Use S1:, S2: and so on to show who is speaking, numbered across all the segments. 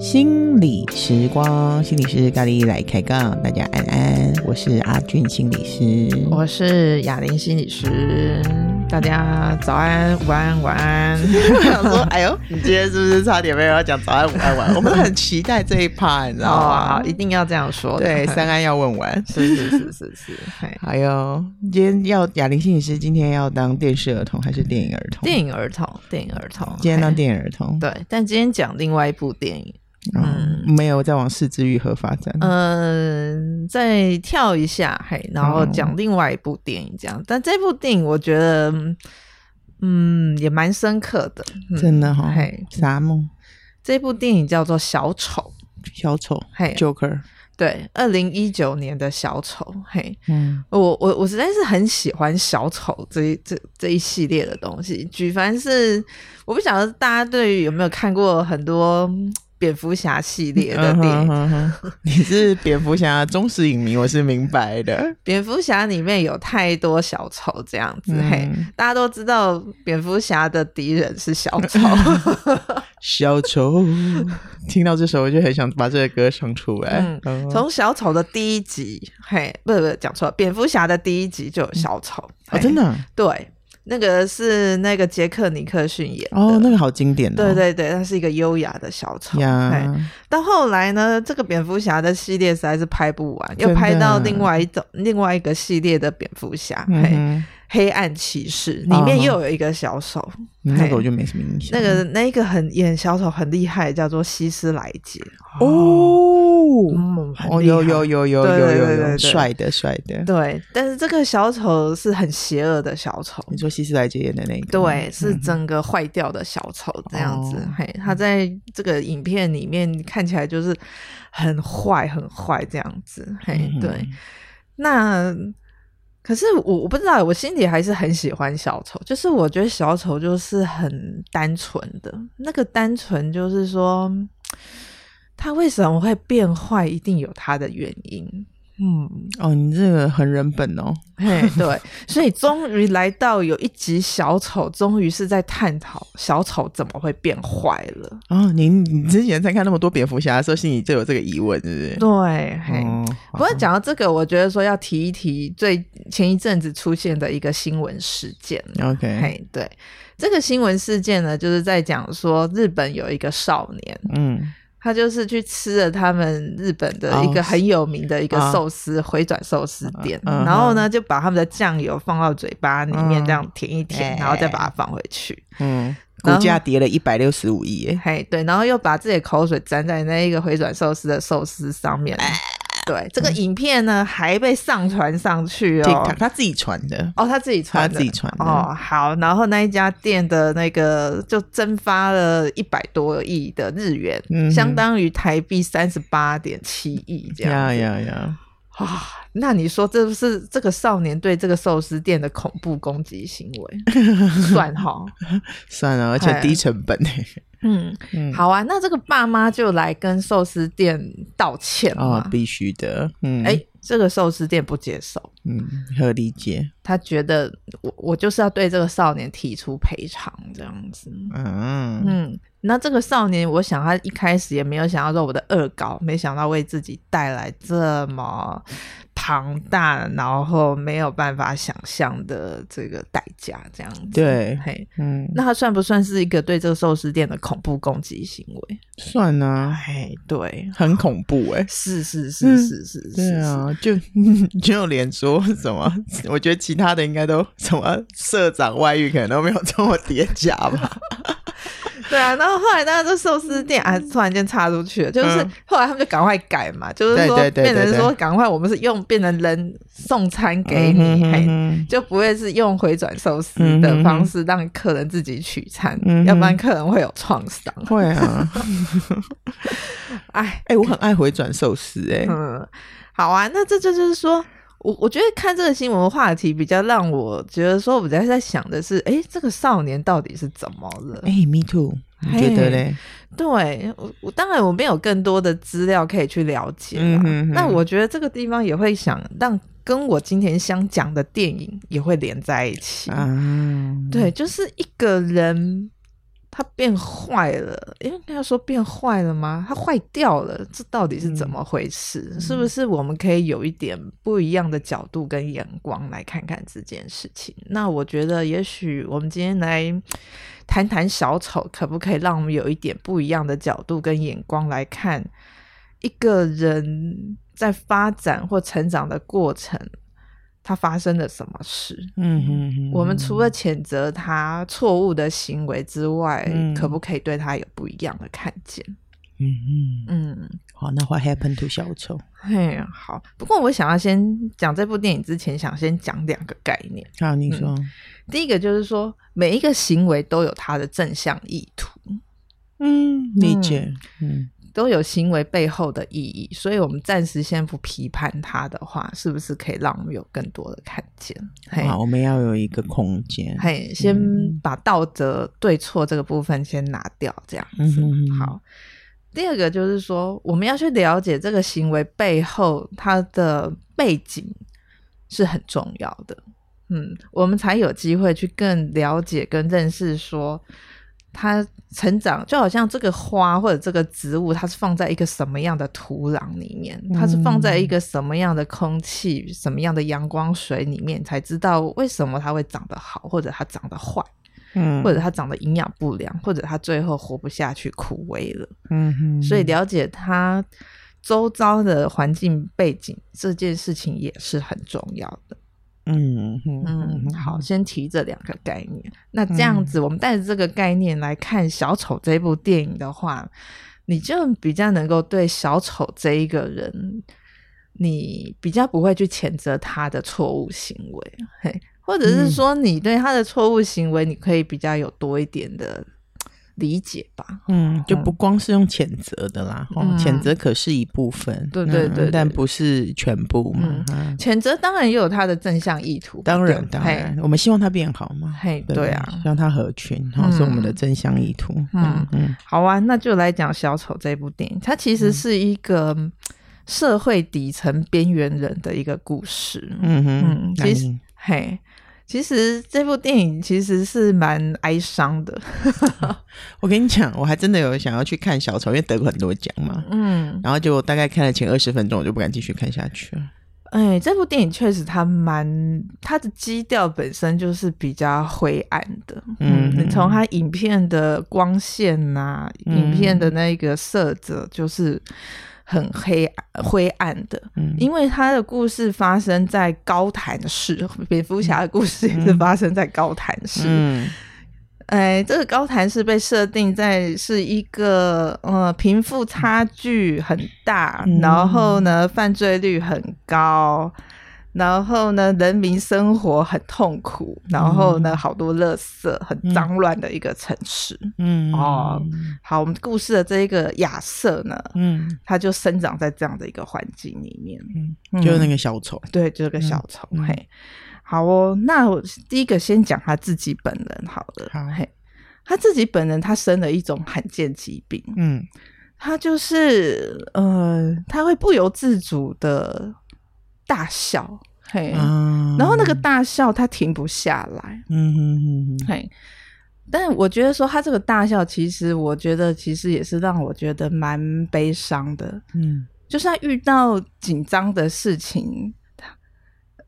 S1: 心理时光，心理师咖喱来开杠，大家安安，我是阿俊心理师，
S2: 我是雅玲心理师，大家早安、午安、晚安。
S1: 我想说，哎呦，你今天是不是差点没有要讲早安、午安、晚安？我们很期待这一趴，你知道吗？
S2: 哦、一定要这样说。
S1: 对，三安要问完，
S2: 是是是是是。
S1: 还有，今天要哑铃心理师今天要当电视儿童还是电影儿童？
S2: 电影儿童，电影儿童。
S1: 今天当电影儿童。
S2: 对，但今天讲另外一部电影。
S1: 嗯，没有再往四肢愈合发展。
S2: 嗯，再跳一下，嘿，然后讲另外一部电影，这样。嗯、但这部电影我觉得，嗯，也蛮深刻的，嗯、
S1: 真的哈、哦。
S2: 嘿，
S1: 啥梦？
S2: 这部电影叫做《小丑》，
S1: 小丑，
S2: 嘿
S1: ，Joker。
S2: 对，二零一九年的小丑，嘿，
S1: 嗯，
S2: 我我我实在是很喜欢小丑这一这这一系列的东西。举凡是，我不晓得大家对于有没有看过很多。蝙蝠侠系列的电影，
S1: 嗯、哼哼 你是蝙蝠侠忠实影迷，我是明白的。
S2: 蝙蝠侠里面有太多小丑这样子，嗯、嘿，大家都知道蝙蝠侠的敌人是小丑。
S1: 小丑，听到这首我就很想把这个歌唱出来。
S2: 嗯，从小丑的第一集，嘿，不不是讲错了，蝙蝠侠的第一集就有小丑啊、
S1: 哦，真的，
S2: 对。那个是那个杰克尼克逊演的
S1: 哦，那个好经典。
S2: 对对对，他是一个优雅的小丑。
S1: 呀，
S2: 到后来呢，这个蝙蝠侠的系列实在是拍不完，又拍到另外一种另外一个系列的蝙蝠侠。嗯黑暗骑士里面又有一个小丑，哦、
S1: 那个我就没什么印象。
S2: 那个那个很演小丑很厉害，叫做希斯莱杰
S1: 哦，
S2: 嗯、
S1: 哦，有有有有有有有帅的帅的。
S2: 对，但是这个小丑是很邪恶的小丑。
S1: 你说希斯莱杰演的那个？
S2: 对，是整个坏掉的小丑这样子。嘿、哦，他在这个影片里面看起来就是很坏很坏这样子。嘿，对，嗯、那。可是我我不知道，我心里还是很喜欢小丑。就是我觉得小丑就是很单纯的，那个单纯就是说，他为什么会变坏，一定有他的原因。嗯，
S1: 哦，你这个很人本哦，
S2: 嘿，对，所以终于来到有一集小丑，终于是在探讨小丑怎么会变坏了。
S1: 哦，您你之前在看那么多蝙蝠侠的时候，心里就有这个疑问，是不是？
S2: 对，嘿。
S1: 哦、
S2: 不过讲到这个，我觉得说要提一提最前一阵子出现的一个新闻事件。
S1: OK，
S2: 嘿，对，这个新闻事件呢，就是在讲说日本有一个少年，嗯。他就是去吃了他们日本的一个很有名的一个寿司、哦、回转寿司店，嗯、然后呢就把他们的酱油放到嘴巴里面这样舔一舔，嗯、然后再把它放回去。
S1: 嗯，股价跌了一百六十五亿耶！
S2: 嘿，对，然后又把自己的口水沾在那一个回转寿司的寿司上面。对，这个影片呢、嗯、还被上传上去哦，
S1: 他自己传的
S2: 哦，他自己传的，
S1: 他自己传
S2: 哦。好，然后那一家店的那个就蒸发了一百多亿的日元，嗯、相当于台币三十八点七亿这样。
S1: 呀呀呀！
S2: 啊，那你说这是这个少年对这个寿司店的恐怖攻击行为？算哈，
S1: 算了，而且低成本
S2: 嗯，好啊，那这个爸妈就来跟寿司店道歉嘛，
S1: 哦，必须的。嗯，
S2: 哎，这个寿司店不接受，
S1: 嗯，可理解。
S2: 他觉得我我就是要对这个少年提出赔偿这样子。嗯嗯，那这个少年，我想他一开始也没有想要说我的恶搞，没想到为自己带来这么。庞大，然后没有办法想象的这个代价，这样子。
S1: 对，
S2: 嘿，嗯，那他算不算是一个对这个寿司店的恐怖攻击行为？
S1: 算啊，
S2: 嘿，对，
S1: 很恐怖哎，
S2: 是是是是是，
S1: 对啊，就 就有脸说什么？我觉得其他的应该都什么社长外遇，可能都没有这么叠加吧。
S2: 对啊，然后后来大家都寿司店啊，突然间插出去了，就是后来他们就赶快改嘛，就是说变成说赶快我们是用变成人送餐给你，就不会是用回转寿司的方式让客人自己取餐，要不然客人会有创伤。
S1: 会啊，哎哎，我很爱回转寿司哎，
S2: 嗯，好啊，那这就就是说。我我觉得看这个新闻话题比较让我觉得说，我在在想的是，哎，这个少年到底是怎么了？
S1: 哎，me too，你觉得嘞？
S2: 对我，我当然我没有更多的资料可以去了解啦。嗯哼哼。那我觉得这个地方也会想让跟我今天想讲的电影也会连在一起。
S1: 嗯，
S2: 对，就是一个人。他变坏了，因为要说变坏了吗？他坏掉了，这到底是怎么回事？嗯、是不是我们可以有一点不一样的角度跟眼光来看看这件事情？那我觉得，也许我们今天来谈谈小丑，可不可以让我们有一点不一样的角度跟眼光来看一个人在发展或成长的过程？他发生了什么事？
S1: 嗯哼哼，
S2: 我们除了谴责他错误的行为之外，
S1: 嗯，
S2: 可不可以对他有不一样的看见？
S1: 嗯嗯嗯。好，那 What happened to 小丑？
S2: 嘿，好。不过我想要先讲这部电影之前，想先讲两个概念。
S1: 好，你说，
S2: 嗯。第一个就是说，每一个行为都有它的正向意图。
S1: 嗯，理解。嗯。嗯
S2: 都有行为背后的意义，所以我们暂时先不批判它的话，是不是可以让我们有更多的看见？
S1: 好，我们要有一个空间。
S2: 嘿，先把道德对错这个部分先拿掉，这样子。
S1: 嗯、
S2: 好，第二个就是说，我们要去了解这个行为背后它的背景是很重要的。嗯，我们才有机会去更了解跟认识说。它成长就好像这个花或者这个植物，它是放在一个什么样的土壤里面？它是放在一个什么样的空气、嗯、什么样的阳光水里面，才知道为什么它会长得好，或者它长得坏，
S1: 嗯，
S2: 或者它长得营养不良，或者它最后活不下去枯萎了。
S1: 嗯哼，
S2: 所以了解它周遭的环境背景这件事情也是很重要的。
S1: 嗯
S2: 嗯，好，先提这两个概念。那这样子，我们带着这个概念来看《小丑》这部电影的话，你就比较能够对小丑这一个人，你比较不会去谴责他的错误行为，嘿，或者是说，你对他的错误行为，你可以比较有多一点的。理解吧，
S1: 嗯，就不光是用谴责的啦，哦、嗯，谴责可是一部分，
S2: 对对
S1: 对，但不是全部嘛。
S2: 谴、责当然也有它的正向意图，
S1: 当然当然，我们希望它变好嘛，
S2: 嘿，对，啊，
S1: 希望它合群，然后是我们的正向意图。嗯。
S2: 嗯，嗯，好啊，那就来讲小丑这部电影，它其实是一个社会底层边缘人的一个故事。
S1: 嗯哼，
S2: 嗯，其实嘿。其实这部电影其实是蛮哀伤的。
S1: 我跟你讲，我还真的有想要去看小丑，因为得过很多奖嘛。
S2: 嗯，
S1: 然后就大概看了前二十分钟，我就不敢继续看下去了。
S2: 哎，这部电影确实它蛮，它的基调本身就是比较灰暗的。嗯，你从它影片的光线呐、啊嗯，影片的那个色泽就是。很黑灰暗的，嗯，因为他的故事发生在高谭市，蝙蝠侠的故事也是发生在高谭市。嗯，哎，这个高谭市被设定在是一个呃贫富差距很大，嗯，然后呢犯罪率很高。然后呢，人民生活很痛苦。然后呢，好多垃圾，很脏乱的一个城市。
S1: 嗯
S2: 哦，好，我们故事的这一个亚瑟呢，
S1: 嗯，
S2: 他就生长在这样的一个环境里面。
S1: 嗯，就是那个小丑。
S2: 对，就是个小丑。嗯、嘿，好哦。那我第一个先讲他自己本人好了。
S1: 好，
S2: 嘿，他自己本人他生了一种罕见疾病。
S1: 嗯，
S2: 他就是呃，他会不由自主的大笑。嘿、嗯，然后那个大笑他停不下来，
S1: 嗯哼哼哼，
S2: 嘿，但我觉得说他这个大笑，其实我觉得其实也是让我觉得蛮悲伤的，
S1: 嗯，
S2: 就是他遇到紧张的事情，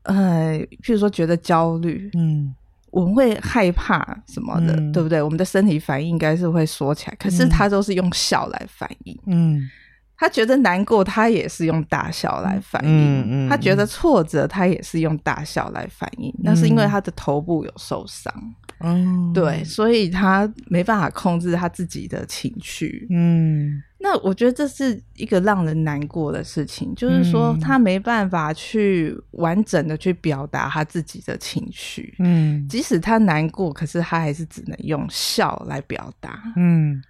S2: 呃，譬如说觉得焦虑，
S1: 嗯，
S2: 我们会害怕什么的，嗯、对不对？我们的身体反应应该是会缩起来，可是他都是用笑来反应，
S1: 嗯。
S2: 他觉得难过，他也是用大笑来反应。
S1: 嗯嗯、
S2: 他觉得挫折，他也是用大笑来反应。那、嗯、是因为他的头部有受伤。
S1: 嗯，
S2: 对，所以他没办法控制他自己的情绪。
S1: 嗯，
S2: 那我觉得这是一个让人难过的事情，就是说他没办法去完整的去表达他自己的情绪。
S1: 嗯，
S2: 即使他难过，可是他还是只能用笑来表达。
S1: 嗯。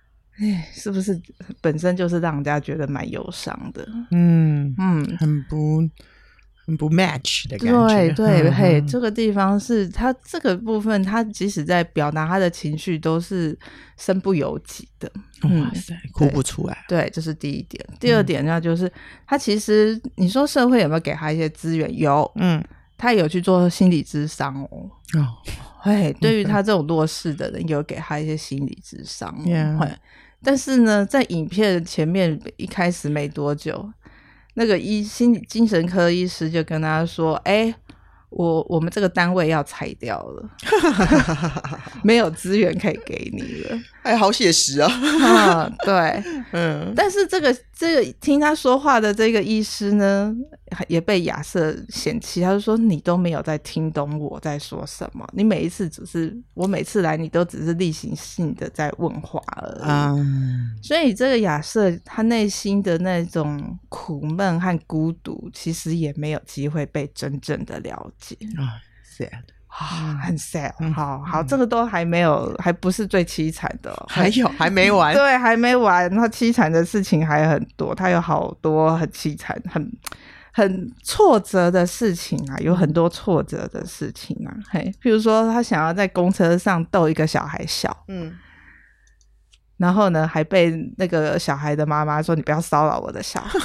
S2: 哎，是不是本身就是让人家觉得蛮忧伤的？
S1: 嗯
S2: 嗯，
S1: 很不很不 match 的感
S2: 觉。对对，
S1: 嗯、
S2: 嘿，这个地方是他这个部分，他即使在表达他的情绪，都是身不由己的。
S1: 哇塞，嗯、哭不出来。
S2: 对，这是第一点。第二点呢，就是、嗯、他其实你说社会有没有给他一些资源？有，嗯，他有去做心理咨商哦。哦，哎，对于他这种弱势的人，有给他一些心理咨商。但是呢，在影片前面一开始没多久，那个医心理精神科医师就跟他说：“哎。”我我们这个单位要裁掉了，没有资源可以给你了。
S1: 哎，好写实啊！
S2: 嗯，对，嗯。但是这个这个听他说话的这个医师呢，也被亚瑟嫌弃。他就说：“你都没有在听懂我在说什么，你每一次只是我每次来，你都只是例行性的在问话而已。嗯”所以这个亚瑟他内心的那种苦闷和孤独，其实也没有机会被真正的了解
S1: 啊，sad
S2: 啊，很 sad。好好，这个都还没有，还不是最凄惨的，
S1: 还有 还没完，
S2: 对，还没完。他凄惨的事情还很多，他有好多很凄惨、很很挫折的事情啊，有很多挫折的事情啊。嘿，譬如说，他想要在公车上逗一个小孩笑，嗯。然后呢，还被那个小孩的妈妈说：“你不要骚扰我的小孩。”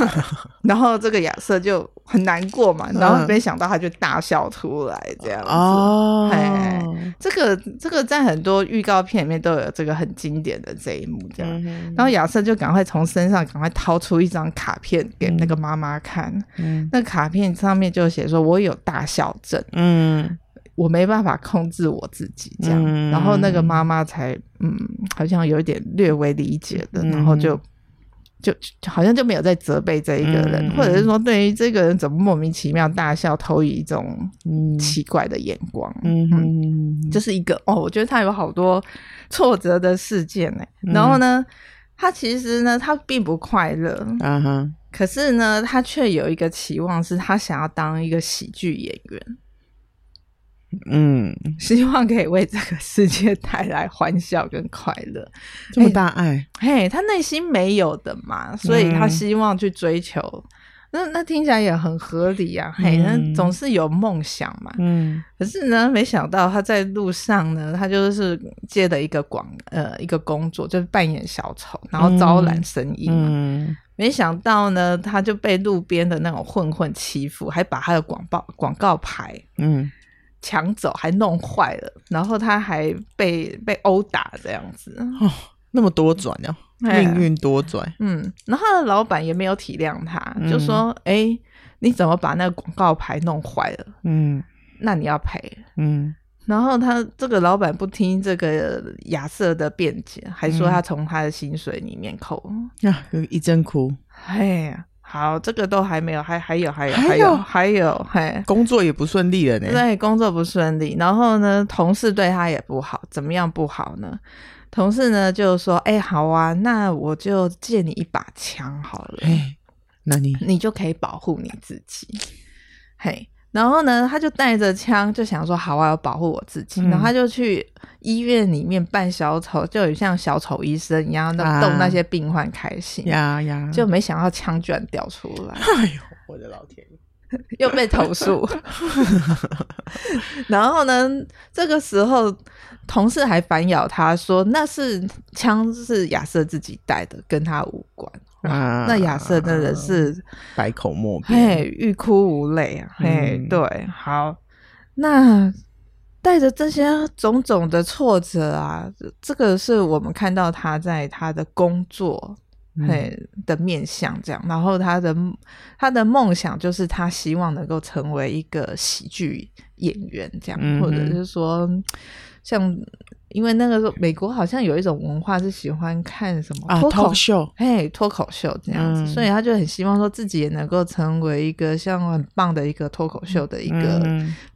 S2: 然后这个亚瑟就很难过嘛，然后没想到他就大笑出来这样子。哦，嘿，这个这个在很多预告片里面都有这个很经典的这一幕，这样。嗯、然后亚瑟就赶快从身上赶快掏出一张卡片给那个妈妈看。嗯，那卡片上面就写说：“我有大笑症。”嗯。我没办法控制我自己，这样，嗯、然后那个妈妈才嗯，好像有一点略微理解的，嗯、然后就就好像就没有在责备这一个人，嗯、或者是说对于这个人怎么莫名其妙大笑，投以一种奇怪的眼光，嗯嗯，这是一个哦，我觉得他有好多挫折的事件呢，然后呢，他其实呢，他并不快乐，嗯哼，可是呢，他却有一个期望，是他想要当一个喜剧演员。嗯，希望可以为这个世界带来欢笑跟快乐，
S1: 这么大爱，
S2: 嘿，他内心没有的嘛，所以他希望去追求，嗯、那那听起来也很合理啊，嗯、嘿，那总是有梦想嘛，嗯，可是呢，没想到他在路上呢，他就是接了一个广呃一个工作，就是扮演小丑，然后招揽生意嘛，嗯。嗯、没想到呢，他就被路边的那种混混欺负，还把他的广告广告牌，嗯。抢走还弄坏了，然后他还被被殴打这样子
S1: 哦，那么多转呀，啊，命运多转。
S2: 嗯，然后他的老板也没有体谅他，嗯、就说：“哎、欸，你怎么把那个广告牌弄坏了？嗯，那你要赔。”嗯，然后他这个老板不听这个亚瑟的辩解，还说他从他的薪水里面扣
S1: 呀，一阵哭。
S2: 哎呀。好，这个都还没有，还还有，还有，还有，还有，嘿，
S1: 工作也不顺利了呢。
S2: 对，工作不顺利，然后呢，同事对他也不好，怎么样不好呢？同事呢就说：“哎，好啊，那我就借你一把枪好了，
S1: 哎，那你
S2: 你就可以保护你自己，嘿。”然后呢，他就带着枪，就想说：“好啊，要保护我自己。嗯”然后他就去医院里面扮小丑，就有像小丑医生一样，那逗那些病患开心。呀呀、啊！就没想到枪居然掉出来。
S1: 哎呦，我的老天！
S2: 又被投诉。然后呢，这个时候同事还反咬他说：“那是枪，是亚瑟自己带的，跟他无关。”啊，那亚瑟真的是
S1: 百口莫辩，
S2: 嘿，欲哭无泪啊，嘿，嗯、对，好，那带着这些种种的挫折啊，这个是我们看到他在他的工作嘿、嗯、的面向这样，然后他的他的梦想就是他希望能够成为一个喜剧演员这样，嗯、或者是说像。因为那个时候，美国好像有一种文化是喜欢看什么脱口秀，嘿，脱口秀这样子，所以他就很希望说自己也能够成为一个像很棒的一个脱口秀的一个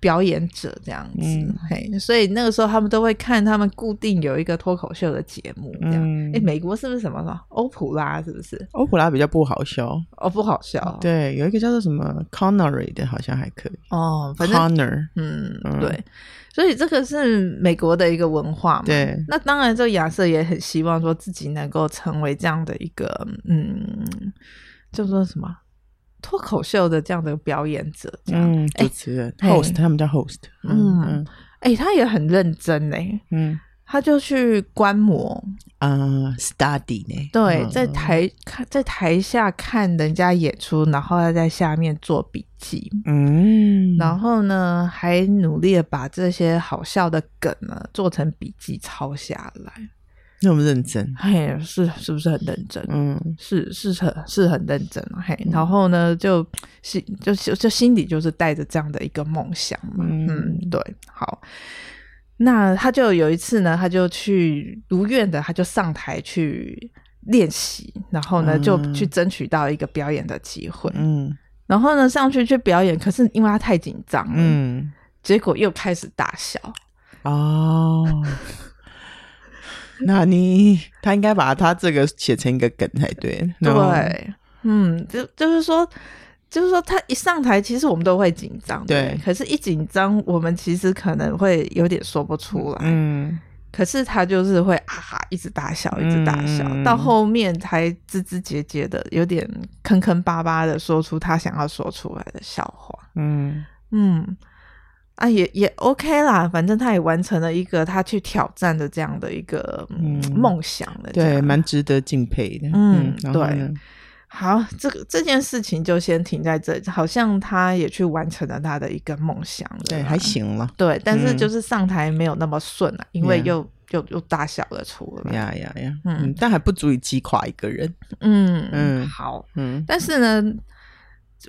S2: 表演者这样子，嘿，所以那个时候他们都会看他们固定有一个脱口秀的节目这样。哎，美国是不是什么什么欧普拉？是不是
S1: 欧普拉比较不好笑？
S2: 哦，不好笑。
S1: 对，有一个叫做什么 Connery 的，好像还可以。
S2: 哦，反正
S1: Connor，
S2: 嗯，对。所以这个是美国的一个文化嘛？
S1: 对。
S2: 那当然，这个亚瑟也很希望说自己能够成为这样的一个，嗯，叫做什么？脱口秀的这样的表演者，
S1: 嗯，主持人、欸、host，他们叫 host，
S2: 嗯嗯，哎、欸，他也很认真哎，嗯，他就去观摩
S1: 啊、uh,，study 呢，
S2: 对，在台看，在台下看人家演出，然后他在下面做笔记，嗯，然后呢，还努力的把这些好笑的梗呢做成笔记抄下来。
S1: 那么认真，
S2: 嘿，是是不是很认真？嗯，是是很是很认真，嘿，然后呢，就心就就就心里就是带着这样的一个梦想嘛，嗯，嗯，对，好，那他就有一次呢，他就去如愿的，他就上台去练习，然后呢，就去争取到一个表演的机会，嗯，然后呢，上去去表演，可是因为他太紧张了，嗯，结果又开始大笑，哦。
S1: 那你他应该把他这个写成一个梗才对。
S2: 对，嗯，就就是说，就是说，他一上台，其实我们都会紧张，对。可是，一紧张，我们其实可能会有点说不出来。嗯。可是他就是会啊哈，一直大笑，一直大笑，嗯、到后面才吱吱节节的，有点坑坑巴巴的说出他想要说出来的笑话。嗯嗯。啊，也也 OK 啦，反正他也完成了一个他去挑战的这样的一个梦想了，
S1: 对，蛮值得敬佩的。
S2: 嗯，对。好，这个这件事情就先停在这里，好像他也去完成了他的一个梦想了，
S1: 对，还行了。
S2: 对，但是就是上台没有那么顺啊，因为又又又大小了出来，
S1: 呀呀呀，嗯，但还不足以击垮一个人。
S2: 嗯嗯，好，嗯，但是呢。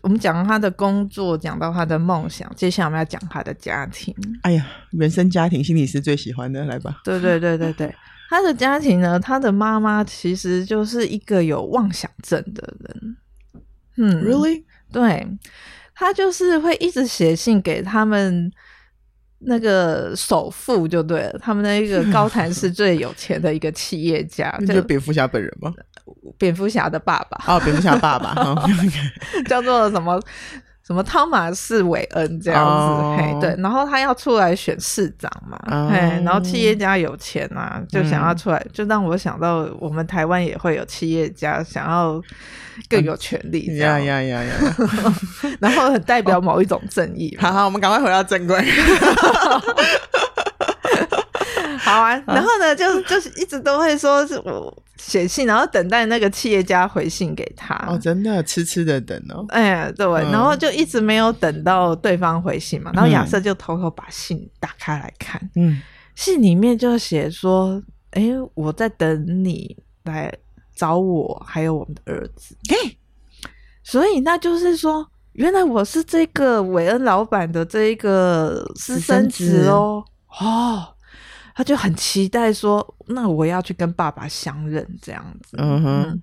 S2: 我们讲他的工作，讲到他的梦想，接下来我们要讲他的家庭。
S1: 哎呀，原生家庭，心理师最喜欢的，来吧。
S2: 对对对对对，他的家庭呢，他的妈妈其实就是一个有妄想症的人。嗯
S1: ，Really？
S2: 对，他就是会一直写信给他们那个首富，就对了，他们那一个高谭市最有钱的一个企业家，
S1: 就蝙蝠侠本人吗？
S2: 蝙蝠侠的爸爸
S1: 哦，蝙蝠侠爸爸
S2: 叫做什么什么汤马士·韦恩这样子，哦、嘿，对，然后他要出来选市长嘛，哦、嘿，然后企业家有钱啊，就想要出来，嗯、就让我想到我们台湾也会有企业家想要更有权利，呀呀呀呀，然后很代表某一种正义。
S1: 好好，我们赶快回到正轨。
S2: 好啊，然后呢，就就是一直都会说是我写信，然后等待那个企业家回信给他。
S1: 哦，真的痴痴的等哦。
S2: 哎呀，对，嗯、然后就一直没有等到对方回信嘛。然后亚瑟就偷偷把信打开来看，嗯，信里面就写说：“哎，我在等你来找我，还有我们的儿子。”哎，所以那就是说，原来我是这个韦恩老板的这一个私生子哦。哦。他就很期待说：“那我要去跟爸爸相认，这样子。嗯哼”嗯，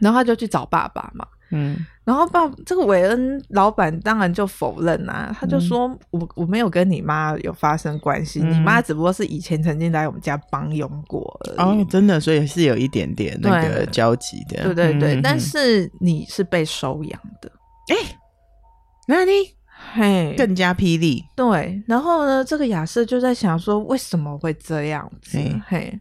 S2: 然后他就去找爸爸嘛。嗯，然后爸这个韦恩老板当然就否认啊，他就说：“嗯、我我没有跟你妈有发生关系，嗯、你妈只不过是以前曾经来我们家帮佣过而已。”哦，
S1: 真的，所以是有一点点那个交集的。
S2: 对对对，嗯、但是你是被收养的。哎，
S1: 那你？
S2: 嘿，
S1: 更加霹雳。
S2: 对，然后呢，这个亚瑟就在想说，为什么会这样子？嘿，嘿，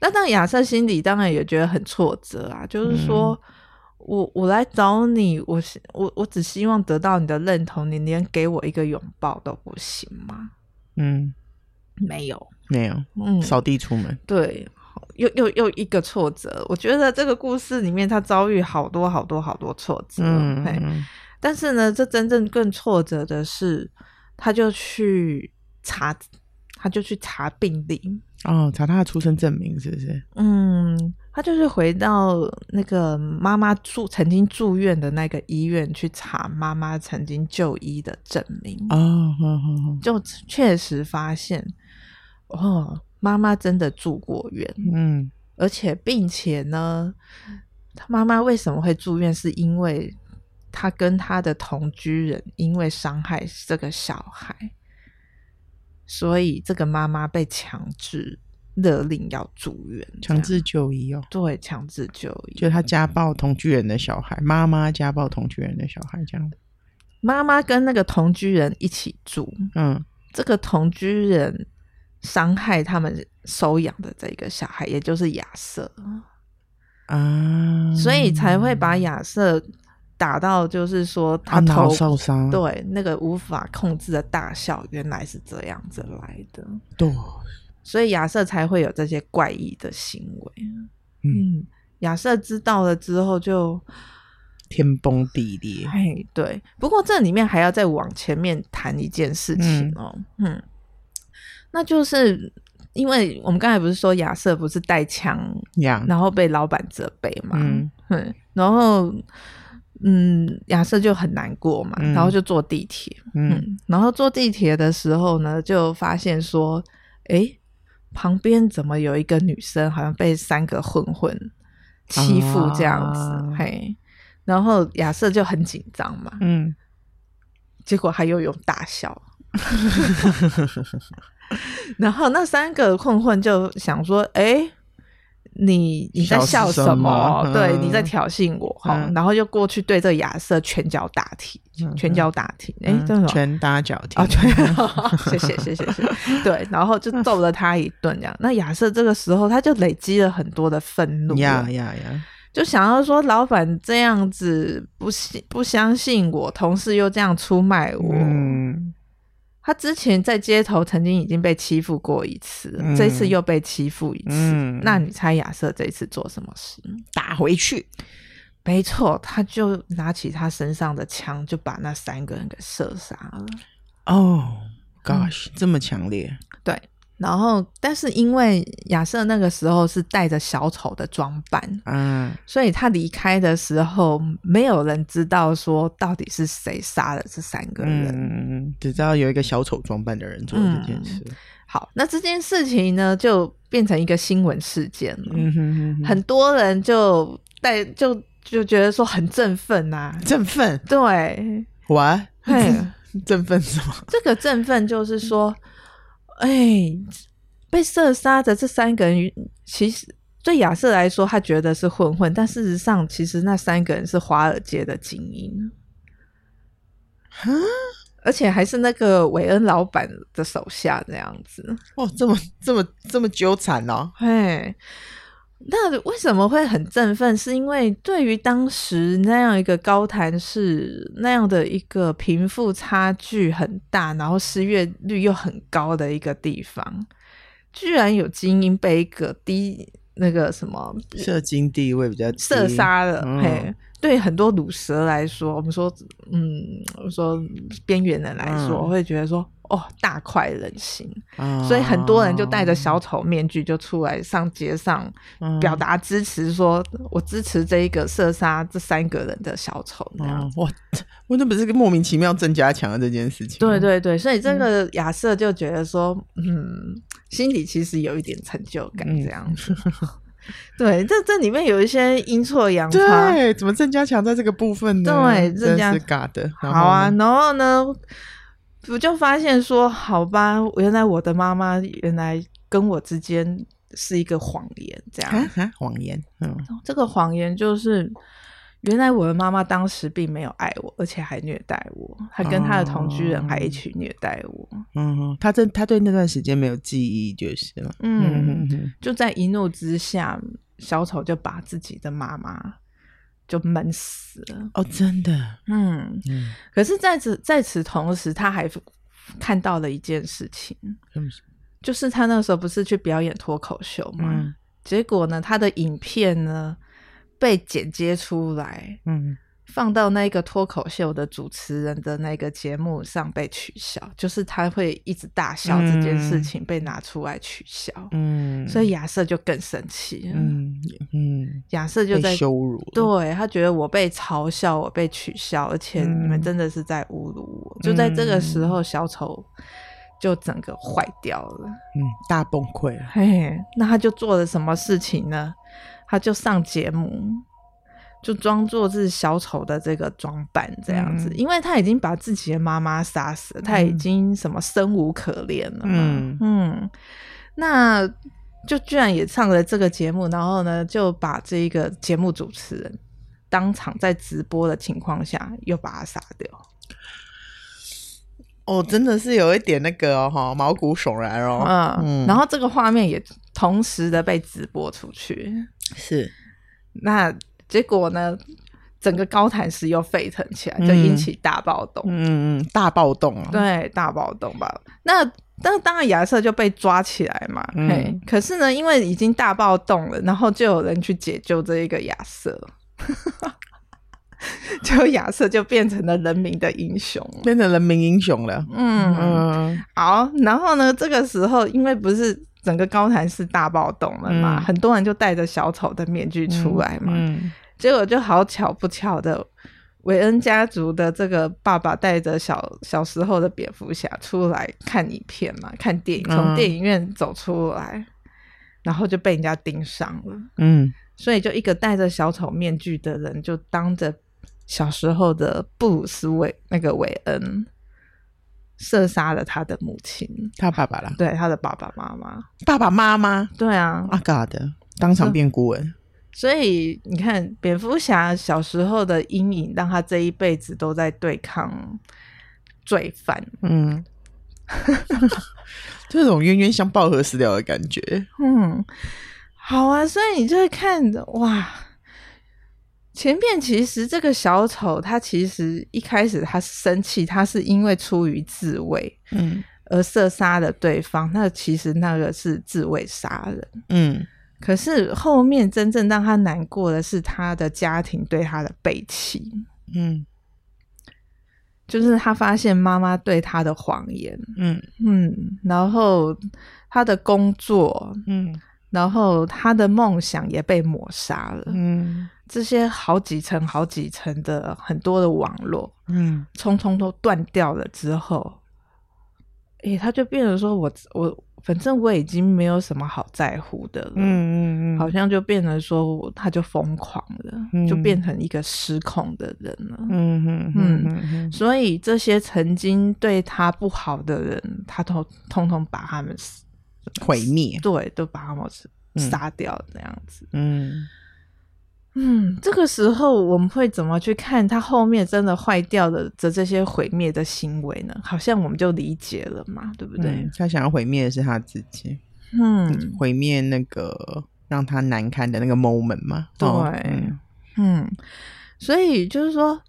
S2: 那当亚瑟心里当然也觉得很挫折啊，就是说、嗯、我我来找你，我我我只希望得到你的认同，你连给我一个拥抱都不行吗？嗯，没有，
S1: 没有，嗯，扫地出门，
S2: 对，又又又一个挫折。我觉得这个故事里面，他遭遇好多好多好多挫折，嗯。嘿但是呢，这真正更挫折的是，他就去查，他就去查病历
S1: 哦，查他的出生证明是不是？
S2: 嗯，他就是回到那个妈妈住曾经住院的那个医院去查妈妈曾经就医的证明哦，就确实发现哦，妈妈真的住过院，嗯，而且并且呢，他妈妈为什么会住院，是因为。他跟他的同居人因为伤害这个小孩，所以这个妈妈被强制勒令要住院，
S1: 强制就医哦。
S2: 对，强制就医，
S1: 就他家暴同居人的小孩，妈妈家暴同居人的小孩这样。
S2: 妈妈跟那个同居人一起住，嗯，这个同居人伤害他们收养的这个小孩，也就是亚瑟啊，所以才会把亚瑟。打到就是说他头
S1: 受伤，
S2: 对那个无法控制的大笑，原来是这样子来的。
S1: 对，
S2: 所以亚瑟才会有这些怪异的行为。嗯，亚瑟知道了之后就
S1: 天崩地裂。
S2: 哎，对。不过这里面还要再往前面谈一件事情哦。嗯，嗯，那就是因为我们刚才不是说亚瑟不是带枪.然后被老板责备嘛。嗯，嗯，然后嗯，亚瑟就很难过嘛，嗯、然后就坐地铁。嗯，嗯，然后坐地铁的时候呢，就发现说，哎。旁边怎么有一个女生，好像被三个混混欺负这样子，啊、嘿，然后亚瑟就很紧张嘛，嗯，结果他又有大笑，然后那三个混混就想说，哎、欸。你你在笑什么？什么对，你在挑衅我哈，嗯、然后就过去对这亚瑟拳脚打踢，嗯、拳脚打踢，哎、嗯，这
S1: 拳打脚踢
S2: 啊，拳，谢谢谢谢谢谢，对，然后就揍了他一顿，这样。那亚瑟这个时候他就累积了很多的愤怒，呀呀呀，就想要说老板这样子不信不相信我，同事又这样出卖我。嗯他之前在街头曾经已经被欺负过一次，嗯、这次又被欺负一次。嗯、那你猜亚瑟这一次做什么事？
S1: 打回去？
S2: 没错，他就拿起他身上的枪，就把那三个人给射杀了。
S1: 哦、oh，gosh，、嗯、这么强烈？
S2: 对。然后，但是因为亚瑟那个时候是带着小丑的装扮，嗯，所以他离开的时候，没有人知道说到底是谁杀了这三个人，
S1: 嗯，只知道有一个小丑装扮的人做了这件事。嗯、
S2: 好，那这件事情呢，就变成一个新闻事件了，嗯、哼哼哼很多人就带就就觉得说很振奋啊，
S1: 振奋，
S2: 对，
S1: 我嘿，振奋什么？
S2: 这个振奋就是说。哎，被射杀的这三个人，其实对亚瑟来说，他觉得是混混，但事实上，其实那三个人是华尔街的精英，
S1: 哈，
S2: 而且还是那个韦恩老板的手下这样子。
S1: 哦，这么这么这么纠缠哦，
S2: 嘿。那为什么会很振奋？是因为对于当时那样一个高谈式那样的一个贫富差距很大，然后失业率又很高的一个地方，居然有精英被一个低那个什么
S1: 社经地位比较
S2: 射杀了，嗯、嘿。对很多鲁蛇来说，我们说，嗯，我说边缘人来说，会觉得说，哦，大快人心，哦、所以很多人就戴着小丑面具就出来上街上，表达支持说，说、嗯、我支持这一个射杀这三个人的小丑那样。
S1: 哇，我那不是个莫名其妙增加强的这件事情。
S2: 对对对，所以这个亚瑟就觉得说，嗯，心里其实有一点成就感这样子。嗯对，这这里面有一些阴错阳差。
S1: 对，怎么郑家强在这个部分呢？
S2: 对，郑家
S1: 是嘎的。
S2: 好啊，然后呢，我就发现说，好吧，原来我的妈妈原来跟我之间是一个谎言，这样。
S1: 啊啊，谎言。嗯，
S2: 这个谎言就是。原来我的妈妈当时并没有爱我，而且还虐待我。还跟她的同居人还一起虐待我。
S1: 嗯，她这她对那段时间没有记忆就是了。
S2: 嗯，嗯就在一怒之下，小丑就把自己的妈妈就闷死了。
S1: 哦，真的。
S2: 嗯嗯。可是在此在此同时，他还看到了一件事情，嗯、就是他那时候不是去表演脱口秀吗？嗯、结果呢，他的影片呢？被剪接出来，嗯，放到那个脱口秀的主持人的那个节目上被取消，就是他会一直大笑这件事情被拿出来取消，嗯，所以亚瑟就更生气，嗯嗯，亚瑟就在
S1: 羞辱，
S2: 对，他觉得我被嘲笑，我被取消，而且你们真的是在侮辱我。嗯，就在这个时候，小丑就整个坏掉了，
S1: 嗯，大崩溃。
S2: 嘿，那他就做了什么事情呢？他就上节目，就装作是小丑的这个装扮这样子，嗯、因为他已经把自己的妈妈杀死了，嗯、他已经什么生无可恋了。嗯嗯，那就居然也上了这个节目，然后呢，就把这一个节目主持人当场在直播的情况下又把他杀掉。
S1: 哦，真的是有一点那个哦，毛骨悚然哦。
S2: 嗯，嗯，然后这个画面也同时的被直播出去。
S1: 是，
S2: 那结果呢？整个高谭市又沸腾起来，就引起大暴动。
S1: 嗯嗯，大暴动啊！
S2: 对，大暴动吧。那那当然亚瑟就被抓起来嘛。嗯、嘿，可是呢，因为已经大暴动了，然后就有人去解救这一个亚瑟，就亚瑟就变成了人民的英雄，
S1: 变成人民英雄了。
S2: 嗯嗯，好。然后呢，这个时候因为不是整个高谭市大暴动了嘛，嗯、很多人就戴着小丑的面具出来嘛。结果就好巧不巧的，韦恩家族的这个爸爸带着小小时候的蝙蝠侠出来看影片嘛，看电影，从电影院走出来，嗯、然后就被人家盯上了。嗯，所以就一个戴着小丑面具的人，就当着小时候的布鲁斯韦那个韦恩，射杀了他的母亲，
S1: 他爸爸啦，
S2: 对，他的爸爸妈妈，
S1: 爸爸妈妈，
S2: 对啊，
S1: 阿嘎的，当场变孤儿。
S2: 所以你看，蝙蝠侠小时候的阴影，让他这一辈子都在对抗罪犯。嗯，
S1: 这种冤冤相报何时了的感觉。
S2: 嗯，好啊，所以你就会看着哇，前面其实这个小丑他其实一开始他生气，他是因为出于自卫，嗯，而射杀了对方。那其实那个是自卫杀人，嗯。可是后面真正让他难过的是他的家庭对他的背弃，嗯，就是他发现妈妈对他的谎言，嗯。嗯，然后他的工作，嗯，然后他的梦想也被抹杀了，嗯，这些好几层好几层的很多的网络，嗯，匆匆都断掉了之后，诶、欸，他就变成说我我。反正我已经没有什么好在乎的了，嗯嗯嗯，好像就变成说他就疯狂了，嗯、就变成一个失控的人了，嗯嗯嗯嗯，所以这些曾经对他不好的人，他都通通把他们毁灭，对，都把他们杀掉这样子，嗯。嗯嗯，这个时候我们会怎么去看他后面真的坏掉的这这些毁灭的行为呢？好像我们就理解了嘛，对不对？嗯，
S1: 他想要毁灭的是他自己，嗯，毁灭那个让他难堪的那个 moment 嘛。
S2: 对，嗯，嗯，所以就是说，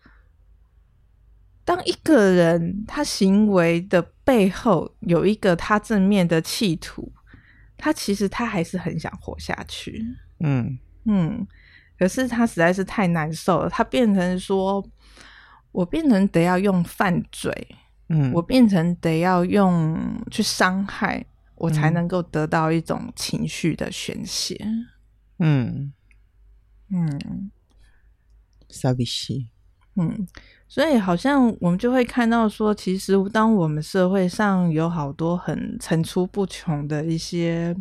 S2: 当一个人他行为的背后有一个他正面的企图，他其实他还是很想活下去。嗯嗯。可是他实在是太难受了，他变成说，我变成得要用犯罪，嗯，我变成得要用去伤害，我才能够得到一种情绪的宣泄，嗯。嗯，
S1: 傻逼西，
S2: 嗯，所以好像我们就会看到说，其实当我们社会上有好多很层出不穷的一些。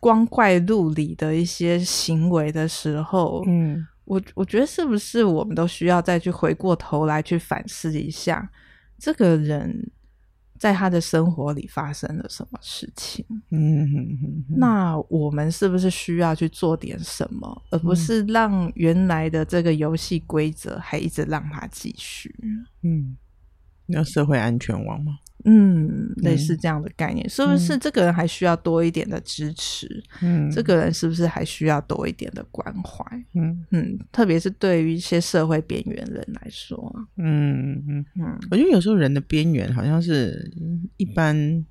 S2: 光怪陆离的一些行为的时候，嗯，我我觉得是不是我们都需要再去回过头来去反思一下，这个人在他的生活里发生了什么事情？嗯那我们是不是需要去做点什么，而不是让原来的这个游戏规则还一直让他继续？
S1: 嗯，要社会安全网吗？
S2: 嗯，类似这样的概念，嗯、是不是这个人还需要多一点的支持？嗯，这个人是不是还需要多一点的关怀？嗯嗯，特别是对于一些社会边缘人来说，嗯
S1: 嗯嗯，我觉得有时候人的边缘好像是一般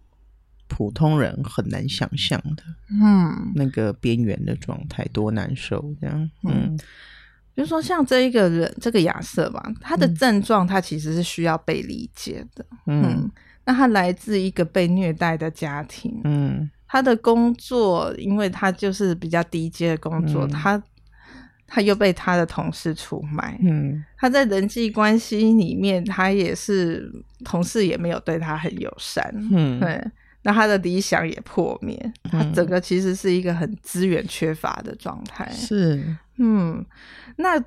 S1: 普通人很难想象的。嗯，那个边缘的状态多难受，这样。嗯。嗯就是说，像这一个人，这个亚瑟吧，他的症状，他其实是需要被理解的。嗯，嗯，那他来自一个被虐待的家庭。嗯，他的工作，因为他就是比较低阶的工作，嗯、他他又被他的同事出卖。嗯，他在人际关系里面，他也是同事也没有对他很友善。嗯，对，那他的理想也破灭，嗯、他整个其实是一个很资源缺乏的状态。是。
S2: 嗯，那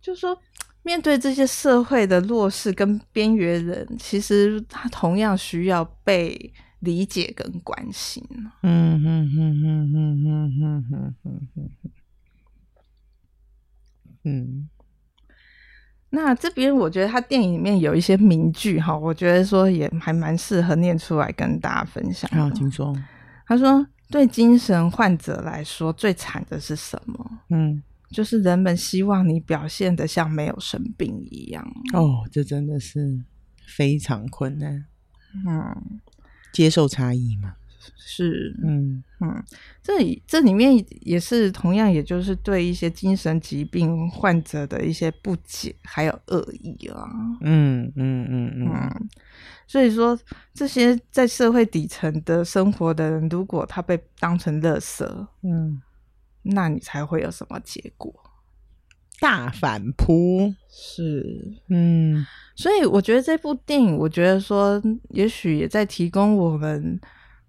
S2: 就说，面对这些社会的弱势跟边缘人，其实他同样需要被理解跟关心。嗯嗯嗯嗯嗯嗯嗯嗯嗯嗯。嗯，那这边我觉得他电影里面有一些名句哈，我觉得说也还蛮适合念出来跟大家分享。
S1: 啊，请说。
S2: 他说。对精神患者来说，最惨的是什么？嗯，就是人们希望你表现的像没有生病一样。
S1: 哦，这真的是非常困难。嗯，接受差异嘛。
S2: 是，嗯嗯，这里这里面也是同样，也就是对一些精神疾病患者的一些不解还有恶意啊，嗯嗯嗯嗯，所以说这些在社会底层的生活的人，如果他被当成垃圾，嗯，那你才会有什么结果？
S1: 大反扑
S2: 是，嗯，所以我觉得这部电影，我觉得说，也许也在提供我们。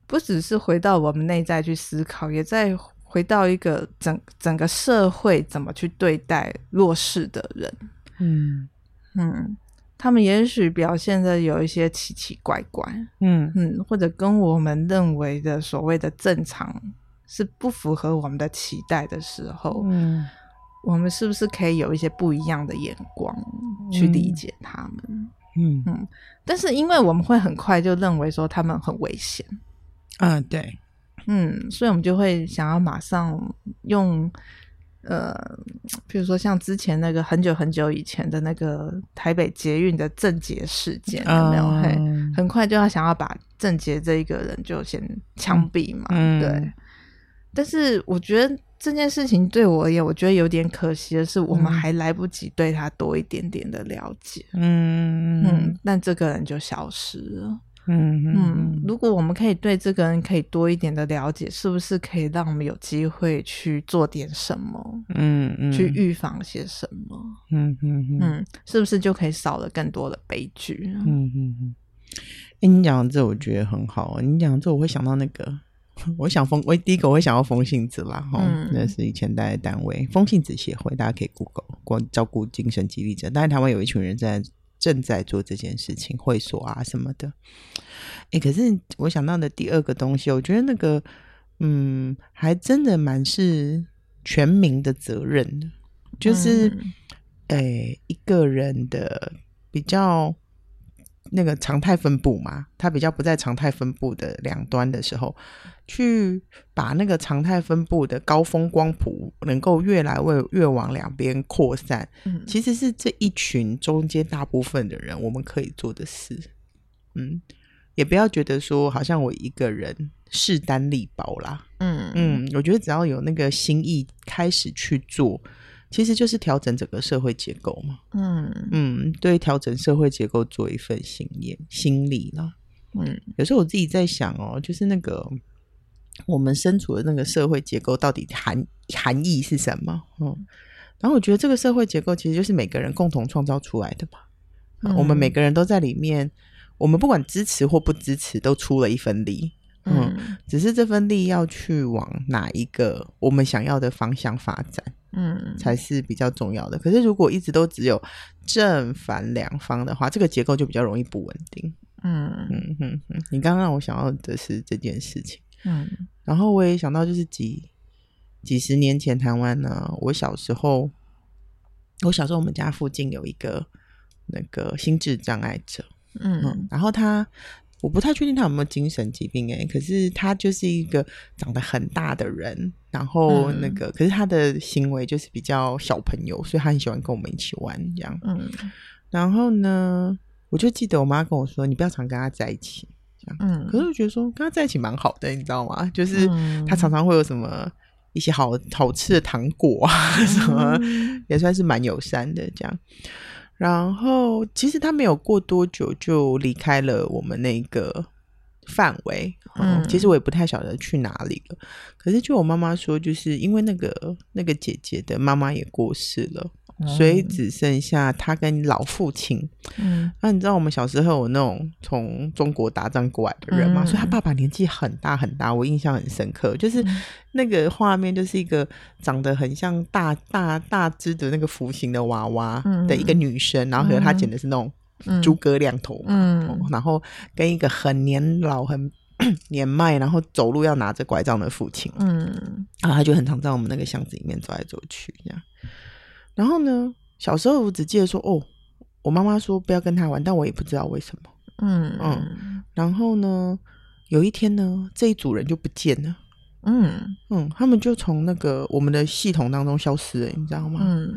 S2: 不只是回到我们内在去思考，也在回到一个整整个社会怎么去对待弱势的人。嗯嗯，他们也许表现的有一些奇奇怪怪，嗯嗯，或者跟我们认为的所谓的正常是不符合我们的期待的时候，嗯，我们是不是可以有一些不一样的眼光去理解他们？嗯嗯，但是因为我们会很快就认为说他们很危险。
S1: 嗯，对，
S2: 嗯，所以我们就会想要马上用，呃，比如说像之前那个很久很久以前的那个台北捷运的郑捷事件，有没有？嘿、嗯，很快就要想要把郑捷这一个人就先枪毙嘛，嗯、对。但是我觉得这件事情对我而言，我觉得有点可惜的是，我们还来不及对他多一点点的了解，嗯嗯，但这个人就消失了。嗯嗯，如果我们可以对这个人可以多一点的了解，是不是可以让我们有机会去做点什么？嗯嗯，去预防些什么？嗯嗯嗯，是不是就可以少了更多的悲剧？嗯嗯嗯。
S1: 哎，你讲这我觉得很好。你讲这我会想到那个，我想封，我第一个我会想要封信子啦。哈、嗯，那是以前待的单位封信子协会，大家可以 Google 关照顾精神疾病者。但是，台湾有一群人在。正在做这件事情，会所啊什么的，哎，可是我想到的第二个东西，我觉得那个，嗯，还真的蛮是全民的责任，就是，哎、嗯，一个人的比较那个常态分布嘛，他比较不在常态分布的两端的时候。去把那个常态分布的高峰光谱能够越来越越往两边扩散，嗯，其实是这一群中间大部分的人我们可以做的事，嗯，也不要觉得说好像我一个人势单力薄啦，嗯。嗯，我觉得只要有那个心意开始去做，其实就是调整整个社会结构嘛，嗯。嗯，对，调整社会结构做一份心念心力了，嗯，有时候我自己在想哦，就是那个。我们身处的那个社会结构到底含含义是什么？嗯，然后我觉得这个社会结构其实就是每个人共同创造出来的嘛。嗯，我们每个人都在里面，我们不管支持或不支持，都出了一份力。嗯，只是这份力要去往哪一个我们想要的方向发展，嗯，才是比较重要的。可是如果一直都只有正反两方的话，这个结构就比较容易不稳定。嗯嗯嗯嗯，你刚刚让我想到的是这件事情。嗯，然后我也想到，就是几几十年前台湾呢，我小时候，我小时候我们家附近有一个那个心智障碍者，嗯，嗯，然后他，我不太确定他有没有精神疾病诶，可是他就是一个长得很大的人，然后那个，嗯、可是他的行为就是比较小朋友，所以他很喜欢跟我们一起玩这样，嗯，然后呢，我就记得我妈跟我说，你不要常跟他在一起。嗯，可是我觉得说跟他在一起蛮好的，你知道吗？就是他常常会有什么一些好好吃的糖果啊，嗯、什么也算是蛮友善的这样。然后其实他没有过多久就离开了我们那个范围，嗯，其实我也不太晓得去哪里了。可是就我妈妈说，就是因为那个那个姐姐的妈妈也过世了。所以只剩下他跟老父亲。嗯，那、啊、你知道我们小时候有那种从中国打仗过来的人吗？嗯、所以他爸爸年纪很大很大，我印象很深刻。就是那个画面，就是一个长得很像大大大只的那个弧形的娃娃的一个女生，嗯、然后和他剪的是那种诸葛亮头，嗯，然后跟一个很年老很 年迈，然后走路要拿着拐杖的父亲，嗯，然后他就很常在我们那个巷子里面走来走去，这样。然后呢，小时候我只记得说，哦，我妈妈说不要跟他玩，但我也不知道为什么。嗯嗯。然后呢，有一天呢，这一组人就不见了。嗯嗯，他们就从那个我们的系统当中消失了，你知道吗？嗯。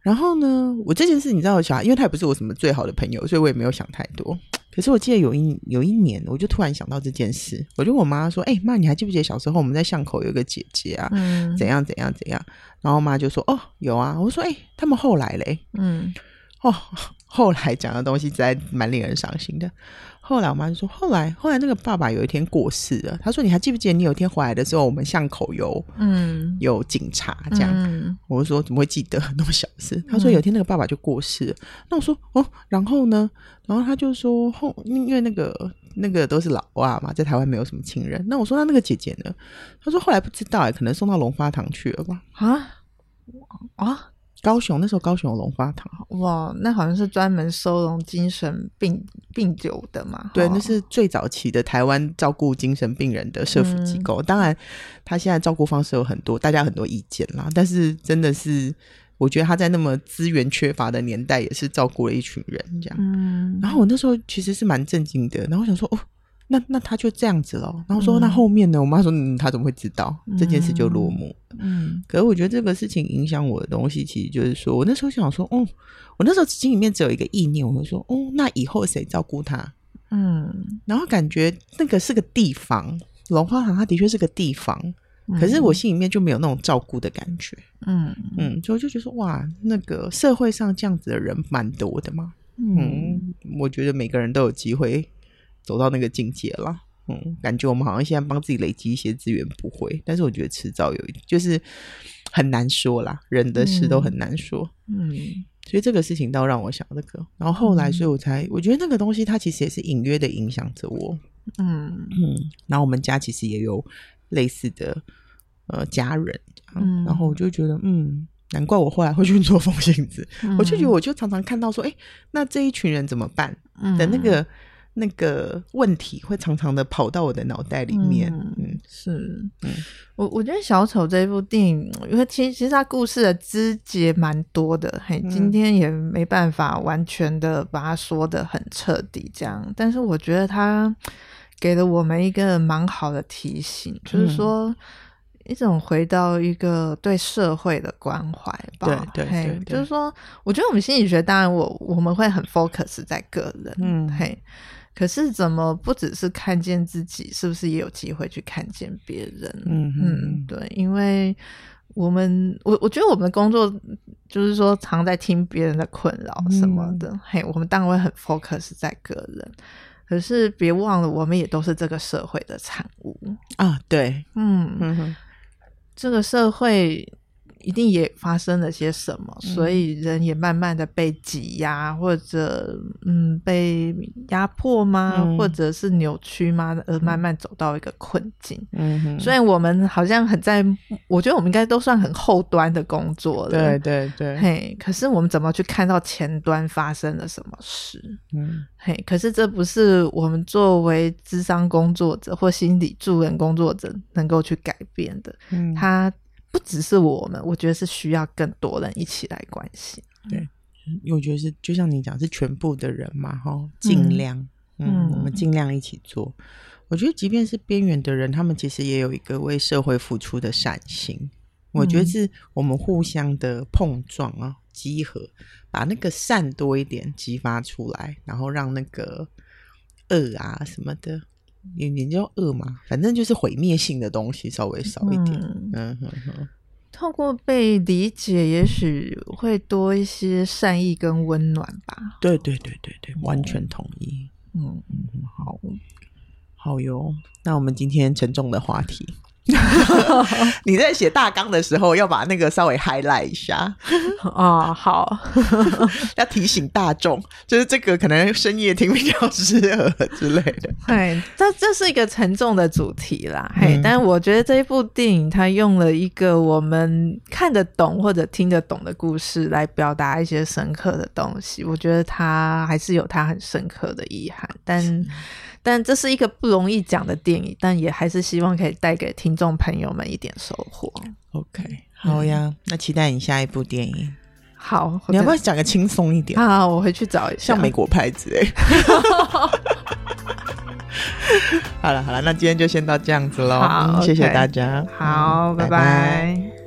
S1: 然后呢，我这件事你知道，小孩，因为他也不是我什么最好的朋友，所以我也没有想太多。可是我记得有一有一年，我就突然想到这件事，我就跟我妈说：“哎、欸，妈，你还记不记得小时候我们在巷口有一个姐姐啊？嗯、怎样怎样怎样？”然后我妈就说：“哦，有啊。”我说：“哎、欸，他们后来嘞？”嗯，哦，后来讲的东西实在蛮令人伤心的。后来我妈就说：“后来，后来那个爸爸有一天过世了。”他说：“你还记不记得你有一天回来的时候，我们巷口有嗯有警察这样？”嗯、我就说：“怎么会记得那么小事？”他说：“有一天那个爸爸就过世了。嗯”那我说：“哦，然后呢？”然后他就说：“后因为那个那个都是老外嘛，在台湾没有什么亲人。”那我说：“那那个姐姐呢？”他说：“后来不知道哎，可能送到龙发堂去了吧？”啊啊！高雄那时候高雄有龙发堂，
S2: 哇，那好像是专门收容精神病病友的嘛。
S1: 对，那是最早期的台湾照顾精神病人的社福机构。嗯、当然，他现在照顾方式有很多，大家很多意见啦。但是真的是，我觉得他在那么资源缺乏的年代，也是照顾了一群人这样。嗯，然后我那时候其实是蛮震惊的，然后我想说，哦。那那他就这样子了，然后说、嗯、那后面呢？我妈说，嗯，他怎么会知道、嗯、这件事就落幕？嗯，可是我觉得这个事情影响我的东西，其实就是说我那时候想说，哦，我那时候心里面只有一个意念，我会说，哦，那以后谁照顾他？嗯，然后感觉那个是个地方，龙花堂，它的确是个地方，嗯、可是我心里面就没有那种照顾的感觉。嗯嗯，所以我就觉得说，哇，那个社会上这样子的人蛮多的嘛。嗯，嗯，我觉得每个人都有机会。走到那个境界了，嗯，感觉我们好像现在帮自己累积一些资源，不会，但是我觉得迟早有一，就是很难说啦，人的事都很难说，嗯，所以这个事情倒让我想那个，然后后来，所以我才，我觉得那个东西它其实也是隐约的影响着我，嗯。嗯，然后我们家其实也有类似的呃家人，嗯，然后我就觉得，嗯，难怪我后来会去做风信子，嗯、我就觉得我就常常看到说，哎，那这一群人怎么办？的那个。那个问题会常常的跑到我的脑袋里面，嗯，嗯。
S2: 是，嗯，我我觉得小丑这部电影，因为其实其实它故事的枝节蛮多的，嘿，今天也没办法完全的把它说得很彻底，这样，但是我觉得它给了我们一个蛮好的提醒，就是说一种回到一个对社会的关怀吧，
S1: 对对对，对，
S2: 就是说，我觉得我们心理学当然我我们会很 focus 在个人，嗯，嘿。可是，怎么不只是看见自己？是不是也有机会去看见别人？嗯嗯，对，因为我们，我我觉得我们的工作就是说，常在听别人的困扰什么的。嗯、嘿，我们当然会很 focus 在个人，可是别忘了，我们也都是这个社会的产物
S1: 啊。对，
S2: 嗯，嗯哼这个社会。一定也发生了些什么，所以人也慢慢的被挤压，或者嗯被压迫吗？嗯、或者是扭曲吗？而慢慢走到一个困境。嗯哼，虽然我们好像很在，我觉得我们应该都算很后端的工作了。
S1: 对对对，
S2: 嘿，可是我们怎么去看到前端发生了什么事？嗯，嘿，可是这不是我们作为智商工作者或心理助人工作者能够去改变的。嗯，他。不只是我们，我觉得是需要更多人一起来关心。
S1: 对，我觉得是就像你讲，是全部的人嘛，哈，尽量，嗯，嗯，我们尽量一起做。我觉得，即便是边缘的人，他们其实也有一个为社会付出的善心。我觉得是我们互相的碰撞啊，集合，把那个善多一点激发出来，然后让那个恶啊什么的。你你叫恶嘛？反正就是毁灭性的东西稍微少一点。嗯，嗯哼哼。
S2: 透过被理解，也许会多一些善意跟温暖吧。
S1: 对对对对对，完全同意。嗯嗯，好，好哟。那我们今天沉重的话题。你在写大纲的时候要把那个稍微 highlight 一下
S2: 啊、哦，好，
S1: 要提醒大众，就是这个可能深夜听比较适合之类的。
S2: 嘿，这这是一个沉重的主题啦，嘿，嗯、但我觉得这一部电影它用了一个我们看得懂或者听得懂的故事来表达一些深刻的东西，我觉得它还是有它很深刻的意涵，但。但这是一个不容易讲的电影，但也还是希望可以带给听众朋友们一点收获。
S1: OK，好呀，嗯、那期待你下一部电影。
S2: 好，
S1: 你要不要讲个轻松一点？
S2: 啊，我回去找一下，
S1: 像美国牌子哎。好了好了，那今天就先到这样子喽。好，谢谢大家。
S2: 好，拜拜。